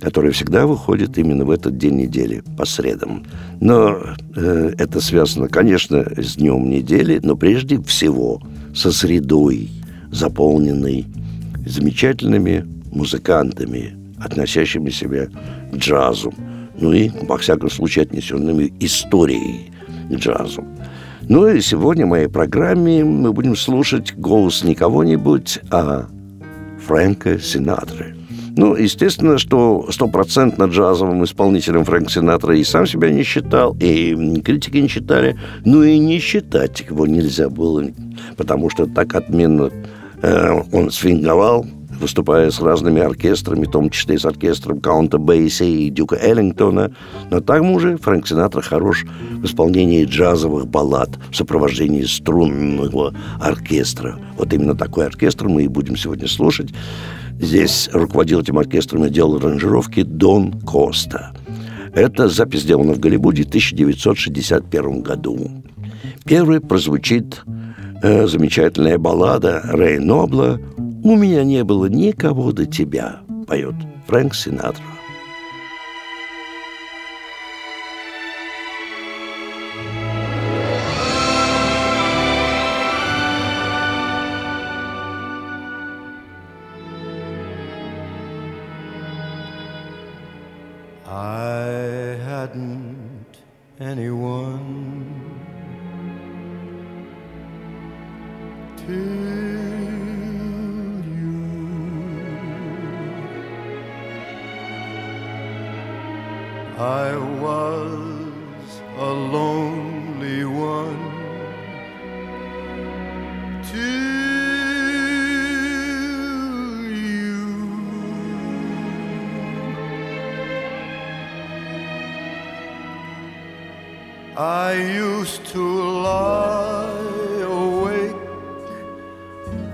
которая всегда выходит именно в этот день недели, по средам. Но э, это связано, конечно, с днем недели, но прежде всего со средой, заполненной замечательными музыкантами, относящими себя к джазу. Ну и, во всяком случае, отнесенными историей к джазу. Ну и сегодня в моей программе мы будем слушать голос не кого-нибудь, а Фрэнка Синатры. Ну, естественно, что стопроцентно джазовым исполнителем Фрэнк Синатра и сам себя не считал, и критики не считали, ну и не считать его нельзя было, потому что так отменно э, он свинговал, выступая с разными оркестрами, в том числе с оркестром Каунта Бейси и Дюка Эллингтона. Но там же Фрэнк Синатра хорош в исполнении джазовых баллад в сопровождении струнного оркестра. Вот именно такой оркестр мы и будем сегодня слушать. Здесь руководил этим оркестром и делал аранжировки Дон Коста. Эта запись сделана в Голливуде в 1961 году. Первой прозвучит э, замечательная баллада Рэй Нобла «У меня не было никого до тебя», поет Фрэнк Синатра.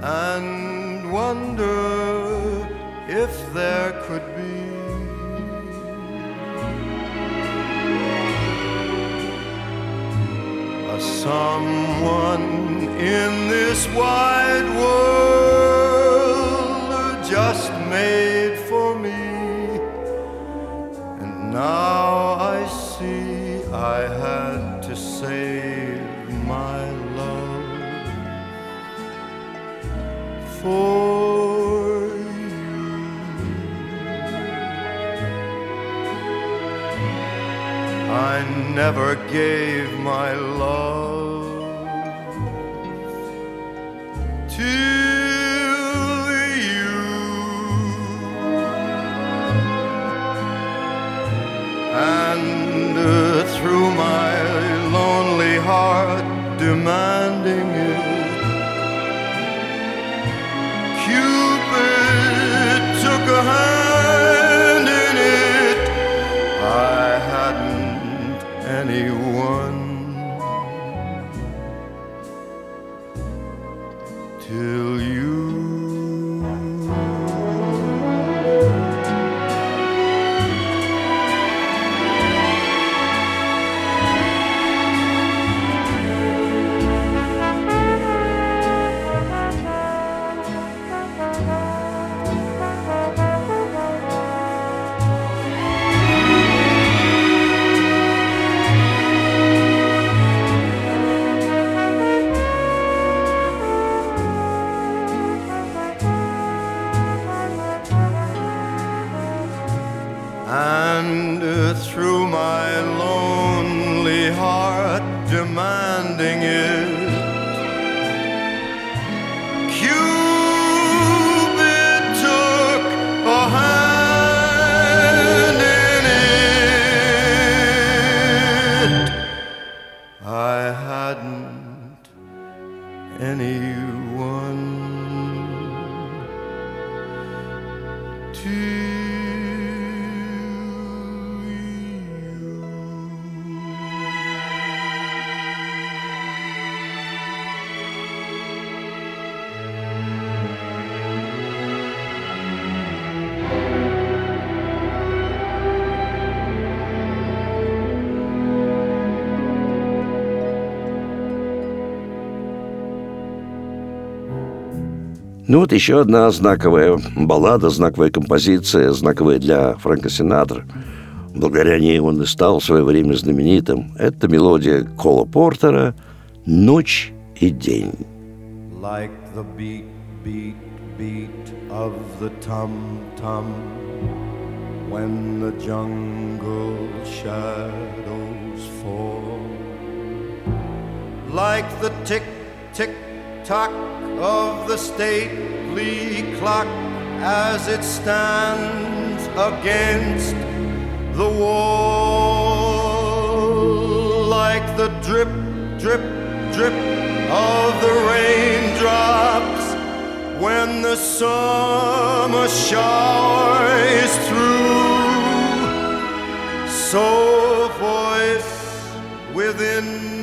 And wonder if there could be a someone in this wide world just made for me. And now I see I had for you. I never gave my love to you. And uh, through my lonely heart demanding Cupid hand Ну вот еще одна знаковая баллада, знаковая композиция, знаковая для Фрэнка Синатра. Благодаря ней он и стал в свое время знаменитым. Это мелодия Кола Портера «Ночь и день». Like the beat, beat, beat of the tum-tum When the jungle shadows fall Like the tick, tick, tock of the stately clock as it stands against the wall, like the drip, drip, drip of the raindrops when the summer shower is through. So, voice within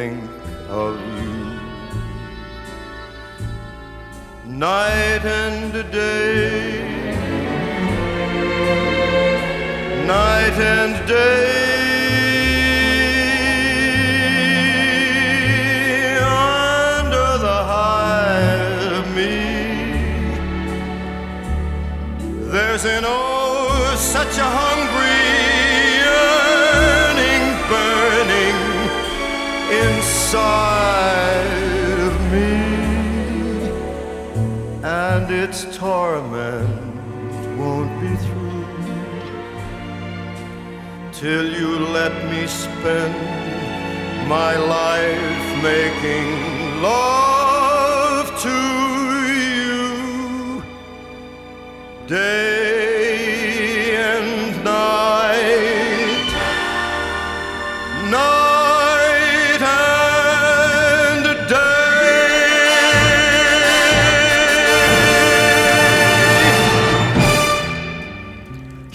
think of you. night and day, night and day. Under the high of me, there's an oh such a hungry inside. and its torment won't be through till you let me spend my life making love to you day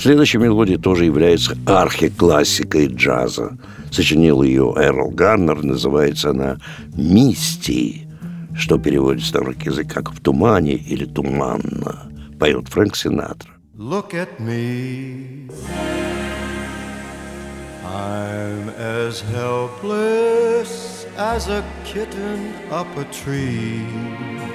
Следующая мелодия тоже является архиклассикой джаза. Сочинил ее Эрл Гарнер, называется она «Мисти», что переводится на русский язык как «в тумане» или «туманно», поет Фрэнк Синатра. Look at me I'm as helpless as a kitten up a tree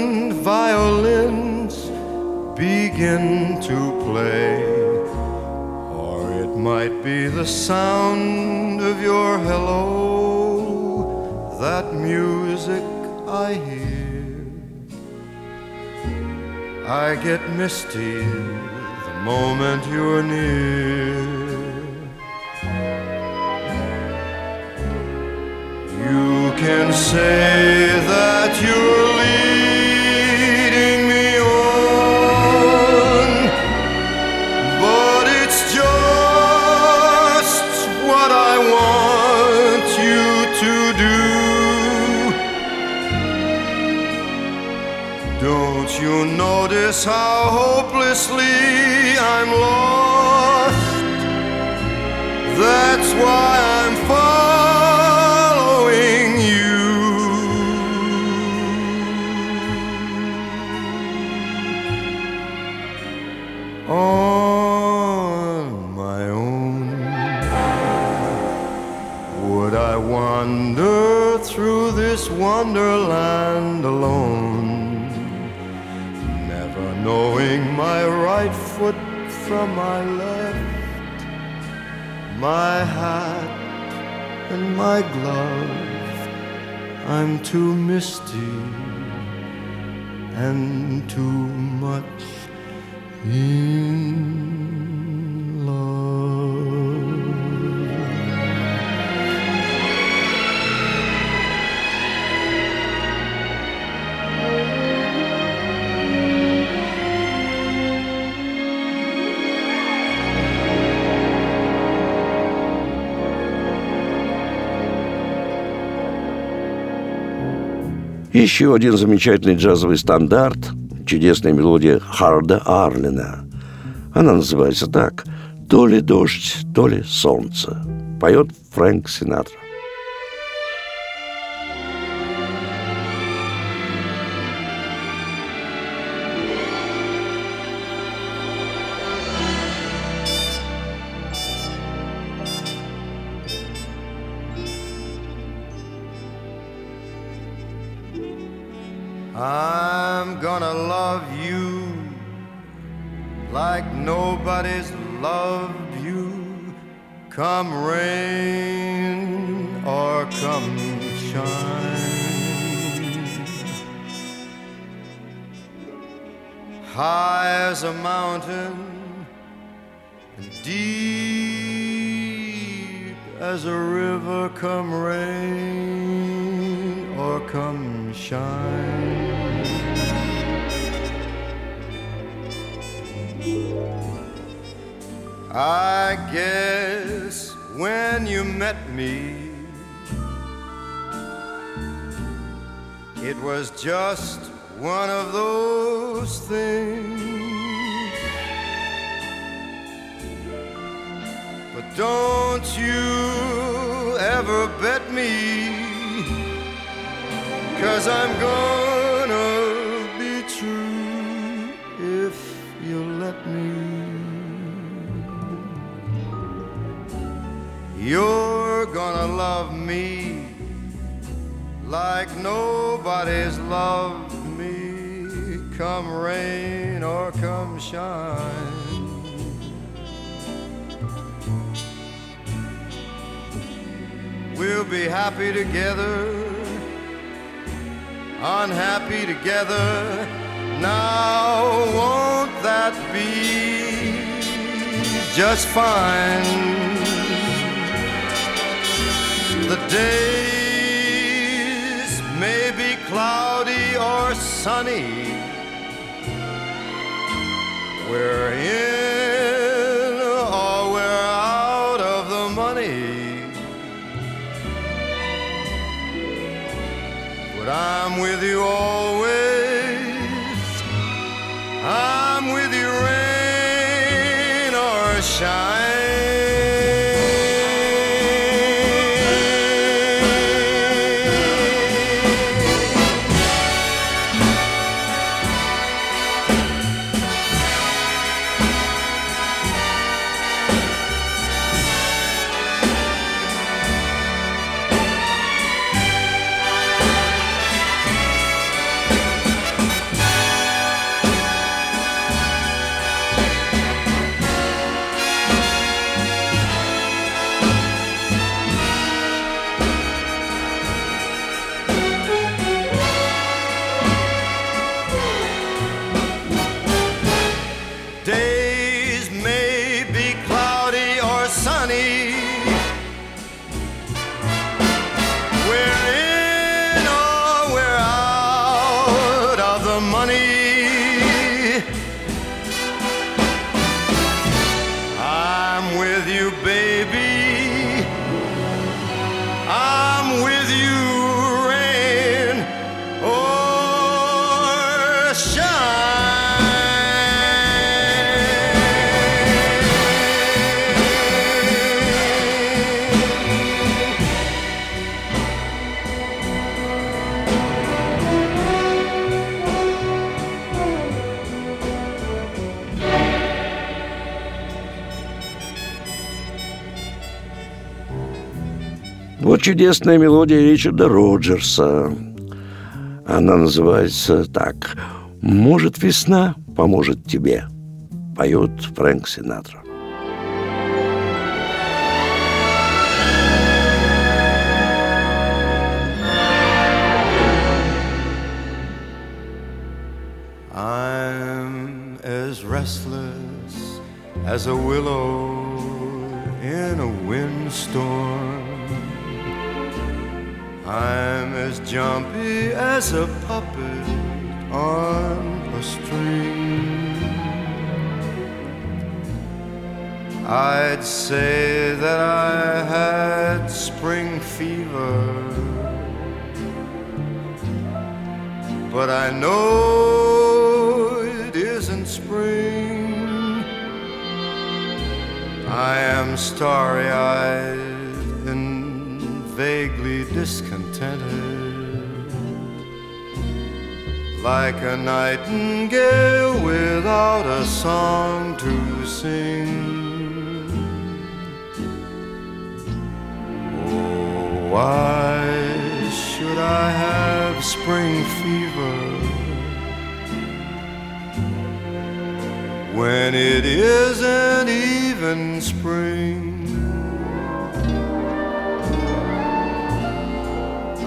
violins begin to play. Or it might be the sound of your hello, that music I hear. I get misty the moment you're near. You can say that you're leading how hopelessly from my left, my hat and my glove. I'm too misty and too much in Еще один замечательный джазовый стандарт – чудесная мелодия Харда Арлина. Она называется так «То ли дождь, то ли солнце». Поет Фрэнк Синатра. Those things. But don't you ever bet me, cause I'm gonna be true if you let me. You're gonna love me like nobody's loved come rain or come shine. We'll be happy together, unhappy together. Now, won't that be just fine? The days may be cloudy or sunny. We're in or we're out of the money. But I'm with you always. I'm with you, rain or shine. Чудесная мелодия Ричарда Роджерса. Она называется так «Может, весна поможет тебе», поет Фрэнк Синатра. I'm as restless as a willow in a windstorm. I'm as jumpy as a puppet on a string. I'd say that I had spring fever, but I know it isn't spring. I am starry eyed vaguely discontented, like a nightingale without a song to sing. Oh, why should I have spring fever when it isn't even spring?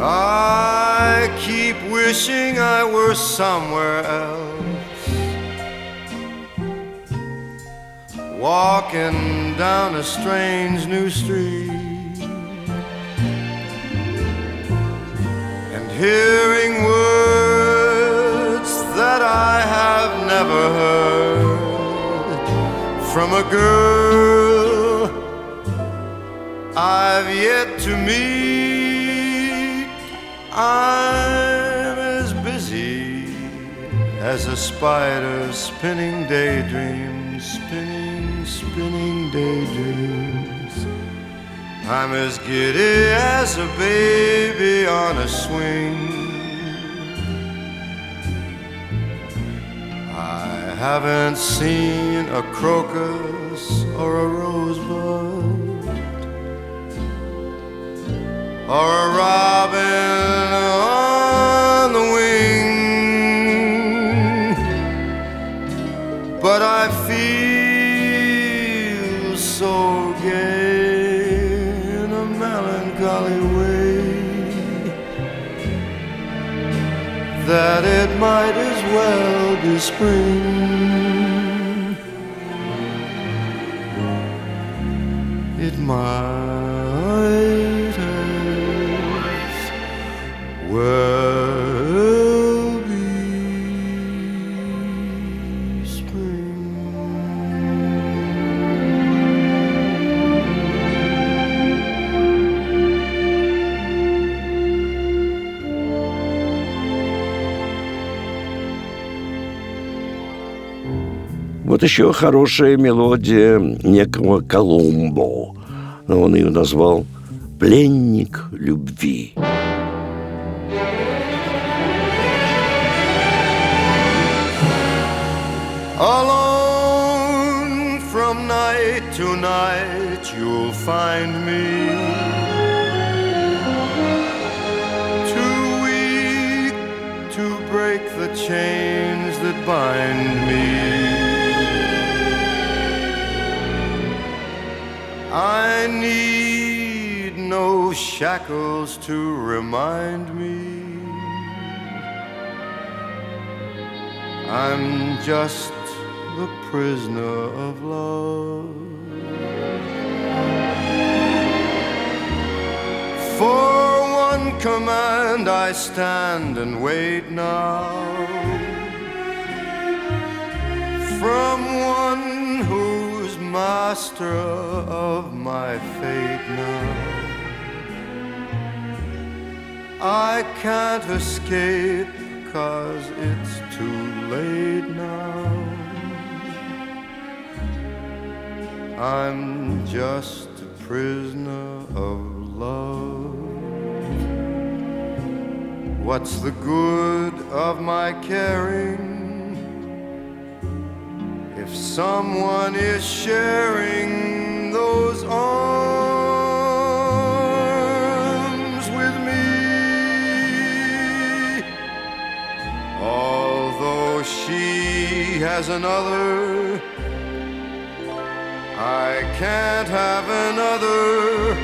I keep wishing I were somewhere else, walking down a strange new street. and hearing words that I have never heard from a girl I've yet to meet. I'm as busy as a spider spinning daydreams, spinning, spinning daydreams. I'm as giddy as a baby on a swing. I haven't seen a crocus or a rosebud or a it might as well be spring. Еще хорошая мелодия некого Колумбо. Он ее назвал «Пленник любви». Alone from night to night, you'll find me. Shackles to remind me. I'm just the prisoner of love. For one command I stand and wait now. From one who's master of my fate now. I can't escape cause it's too late now. I'm just a prisoner of love. What's the good of my caring if someone is sharing those arms has another. I can't have another.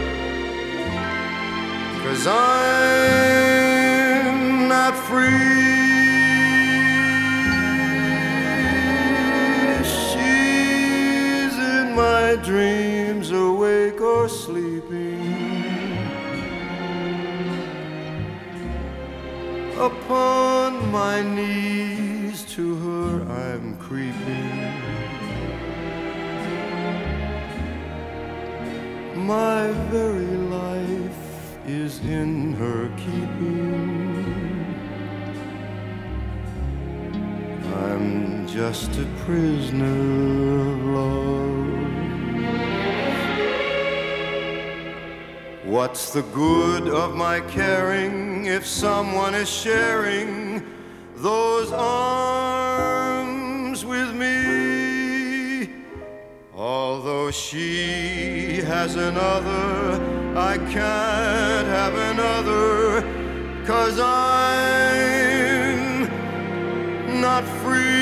Cause I'm not free. She's in my dreams, awake or sleeping. Upon my knees My very life is in her keeping. I'm just a prisoner of love. What's the good of my caring if someone is sharing those arms She has another, I can't have another, cause I'm not free.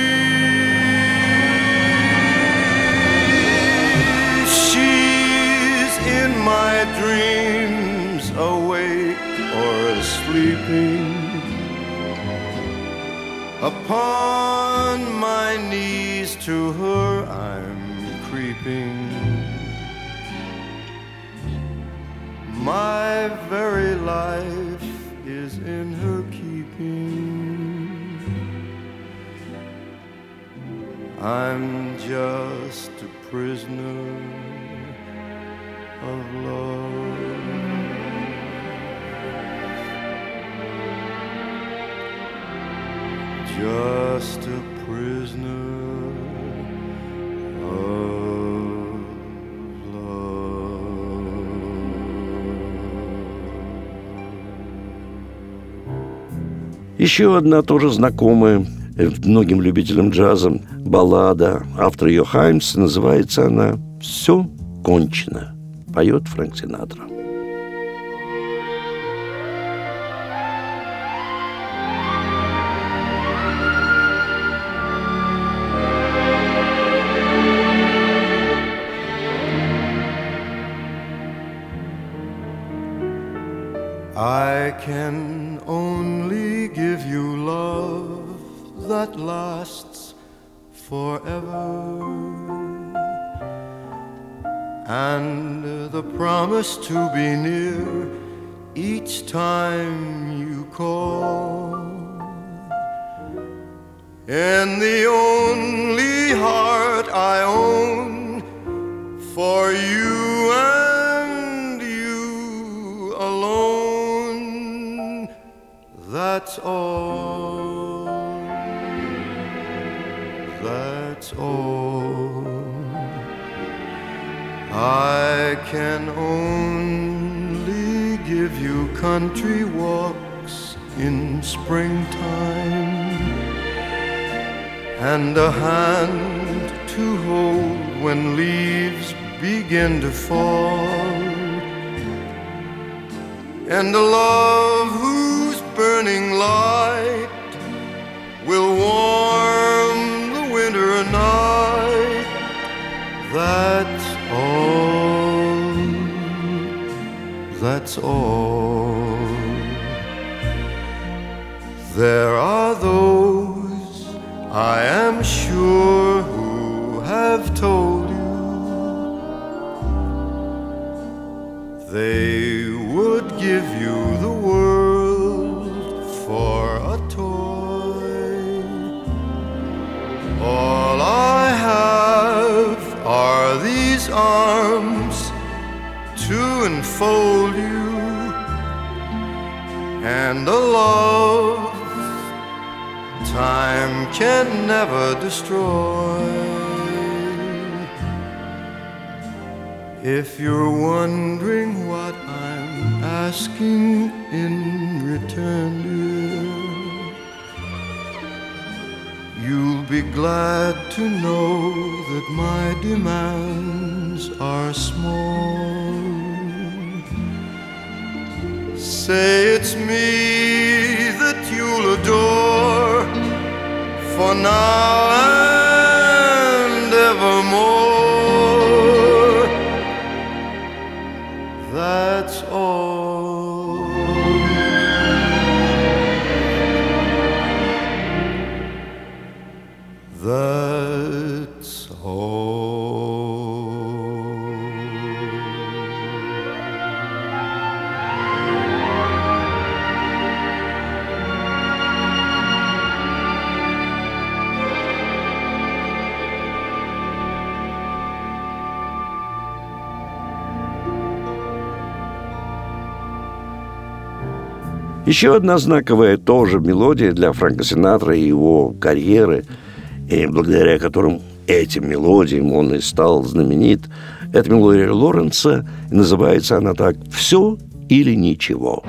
She's in my dreams, awake or sleeping. Upon my knees to her I'm My very life is in her keeping. I'm just a prisoner of love. Just a prisoner Еще одна тоже знакомая э, многим любителям джаза баллада. Автор ее Хаймс. Называется она «Все кончено». Поет Фрэнк Синатра. I can only give you love that lasts forever. And the promise to be near each time you call. And the only heart I own for you That's all. That's all. I can only give you country walks in springtime and a hand to hold when leaves begin to fall, and a love whose burning light will warm the winter night. That's all. That's all. There are those I am sure who have told you they enfold you and a love time can never destroy. If you're wondering what I'm asking in return, dear, you'll be glad to know that my demands are small. Say it's me that you'll adore for now and evermore. That's all. That's all. Еще одна знаковая тоже мелодия для Фрэнка Синатра и его карьеры, и благодаря которым этим мелодиям он и стал знаменит, это мелодия Лоренса, и называется она так «Все или ничего».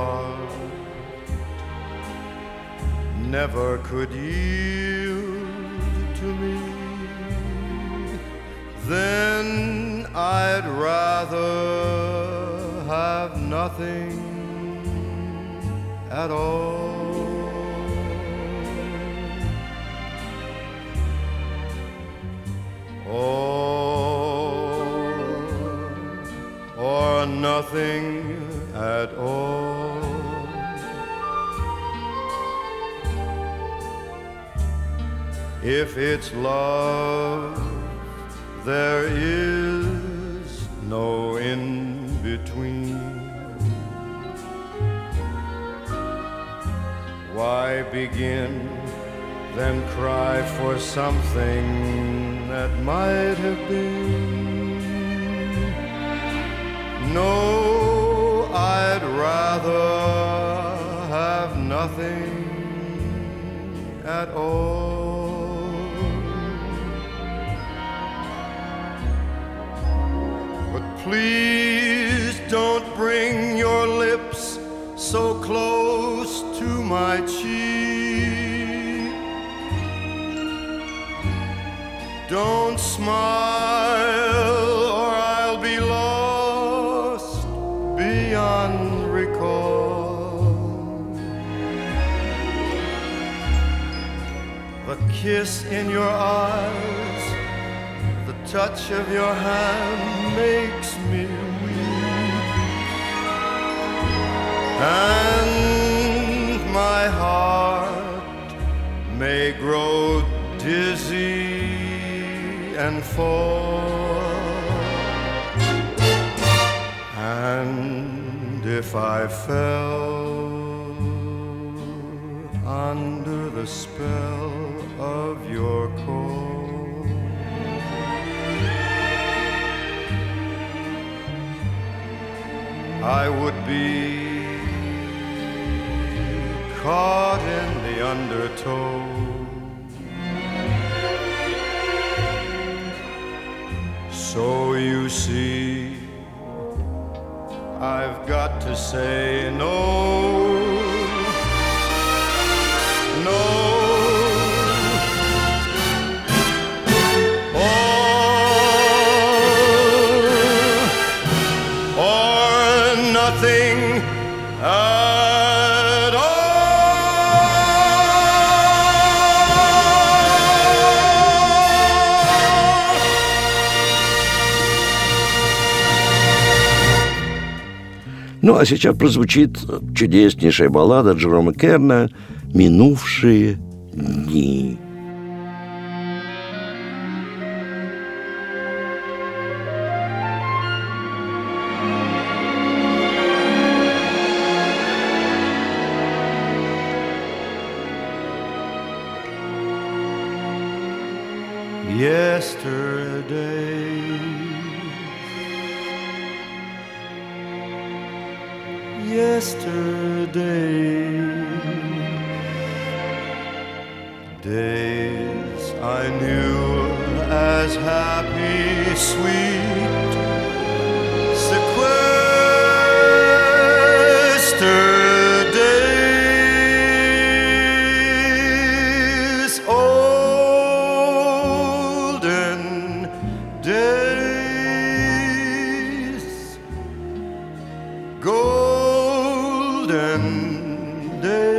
Heart never could yield to me, then I'd rather have nothing at all. or, or nothing at all. If it's love, there is no in between. Why begin, then cry for something that might have been. No, I'd rather have nothing at all. Please don't bring your lips so close to my cheek. Don't smile or I'll be lost beyond recall. The kiss in your eyes, the touch of your hand makes me weak. And my heart may grow dizzy and fall. And if I fell under the spell of your call, I would be caught in the undertow So you see, I've got to say no. Ну, а сейчас прозвучит чудеснейшая баллада Джерома Керна «Минувшие дни». Yesterday döndü.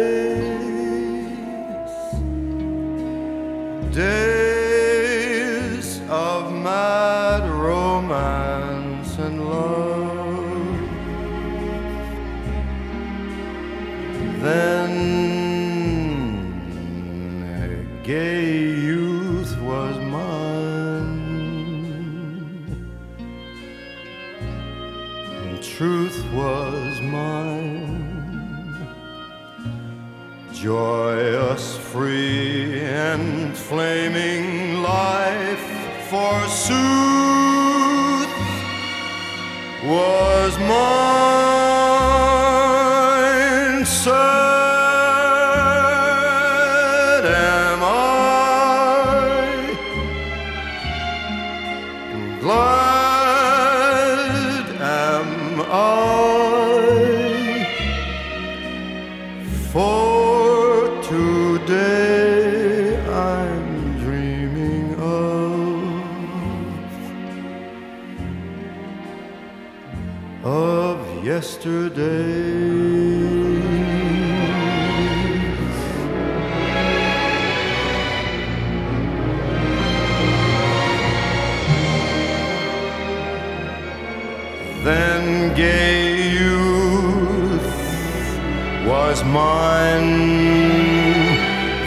Was mine.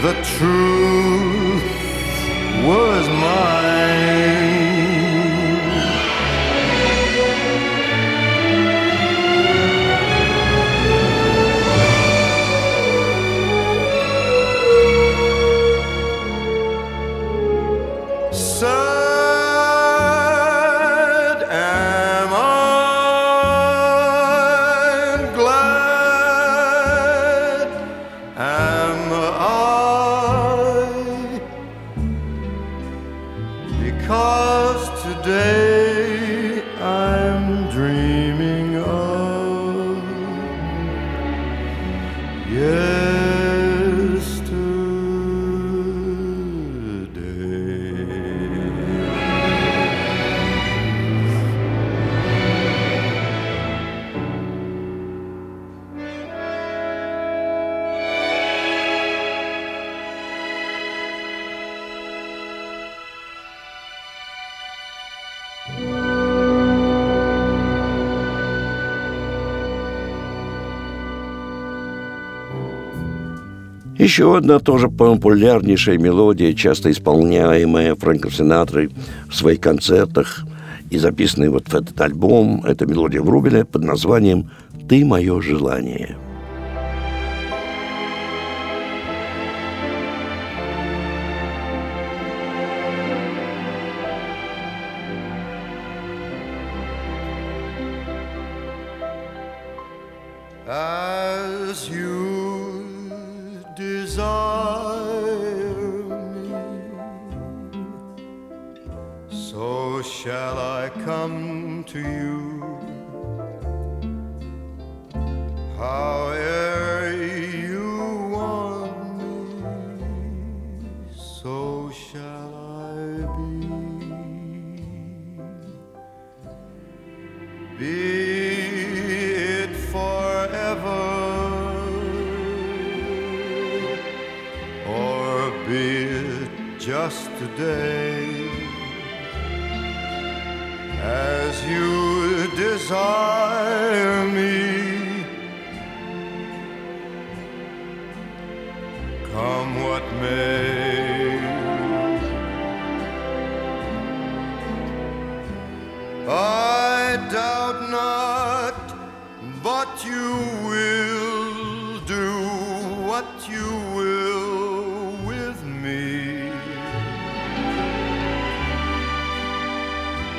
The truth Еще одна тоже популярнейшая мелодия, часто исполняемая Фрэнком Синатрой в своих концертах и записанная вот в этот альбом, это мелодия Врубеля под названием «Ты мое желание». I doubt not, but you will do what you will with me.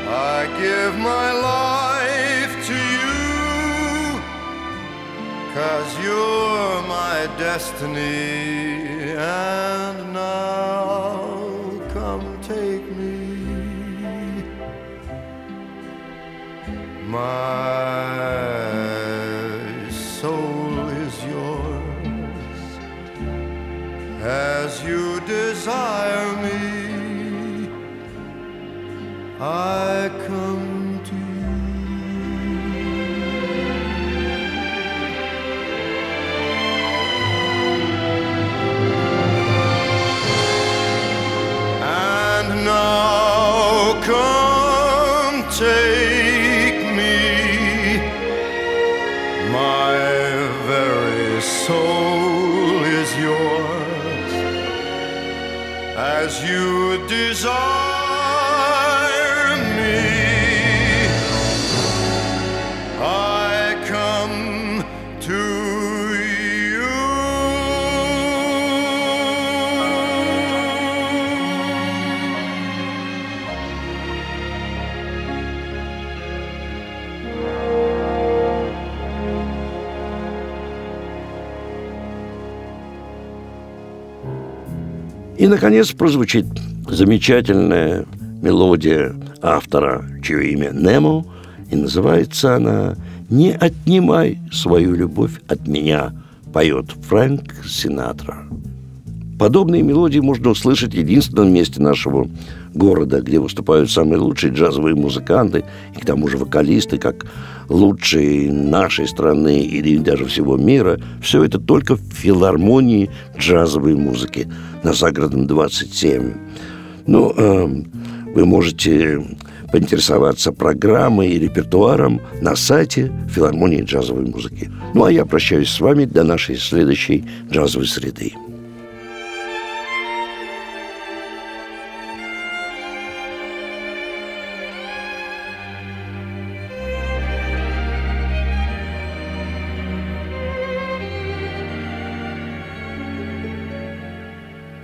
I give my life to you, cause you're my destiny, and as you desire И, наконец, прозвучит замечательная мелодия автора, чье имя Немо, и называется она «Не отнимай свою любовь от меня», поет Фрэнк Синатра. Подобные мелодии можно услышать в единственном месте нашего города, где выступают самые лучшие джазовые музыканты и к тому же вокалисты, как лучшие нашей страны или даже всего мира. Все это только в филармонии джазовой музыки на Загородном 27. Ну, э, вы можете поинтересоваться программой и репертуаром на сайте филармонии джазовой музыки. Ну, а я прощаюсь с вами до нашей следующей джазовой среды.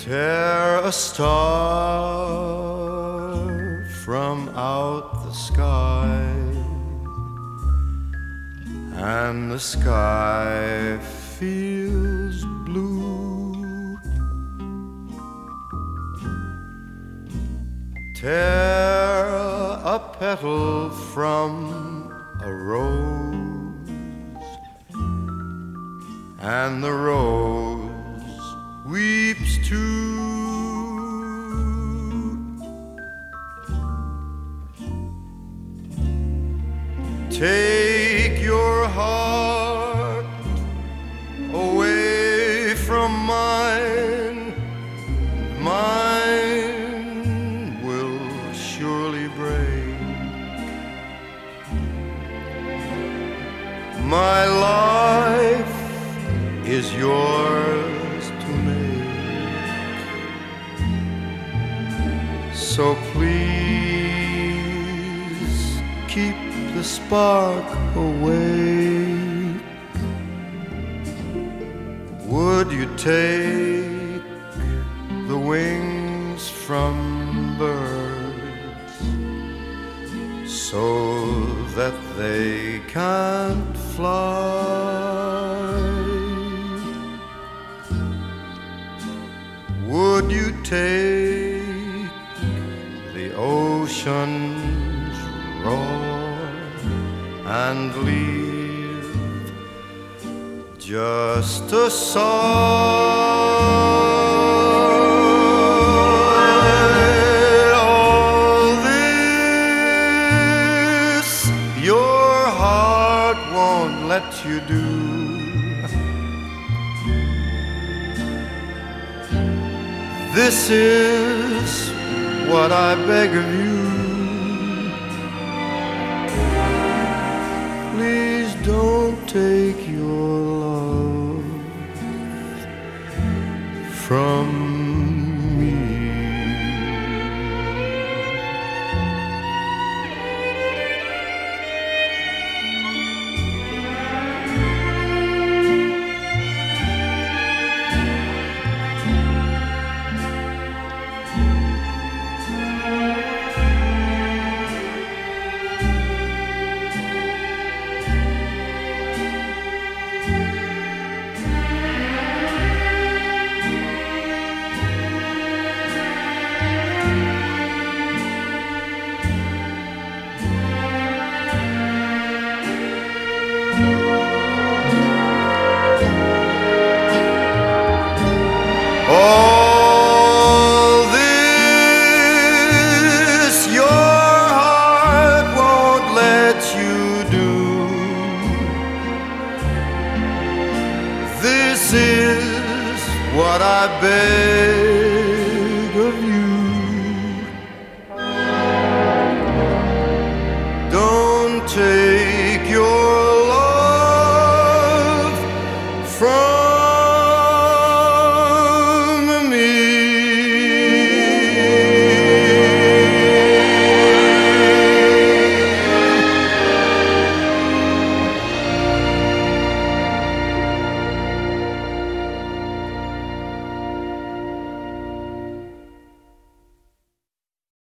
Tear a star from out the sky, and the sky feels blue. Tear a petal from a rose, and the rose weeps too. Take So please keep the spark awake. Would you take the wings from birds so that they can't fly? Would you take and leave just a sigh? All this your heart won't let you do. This is what I beg of you.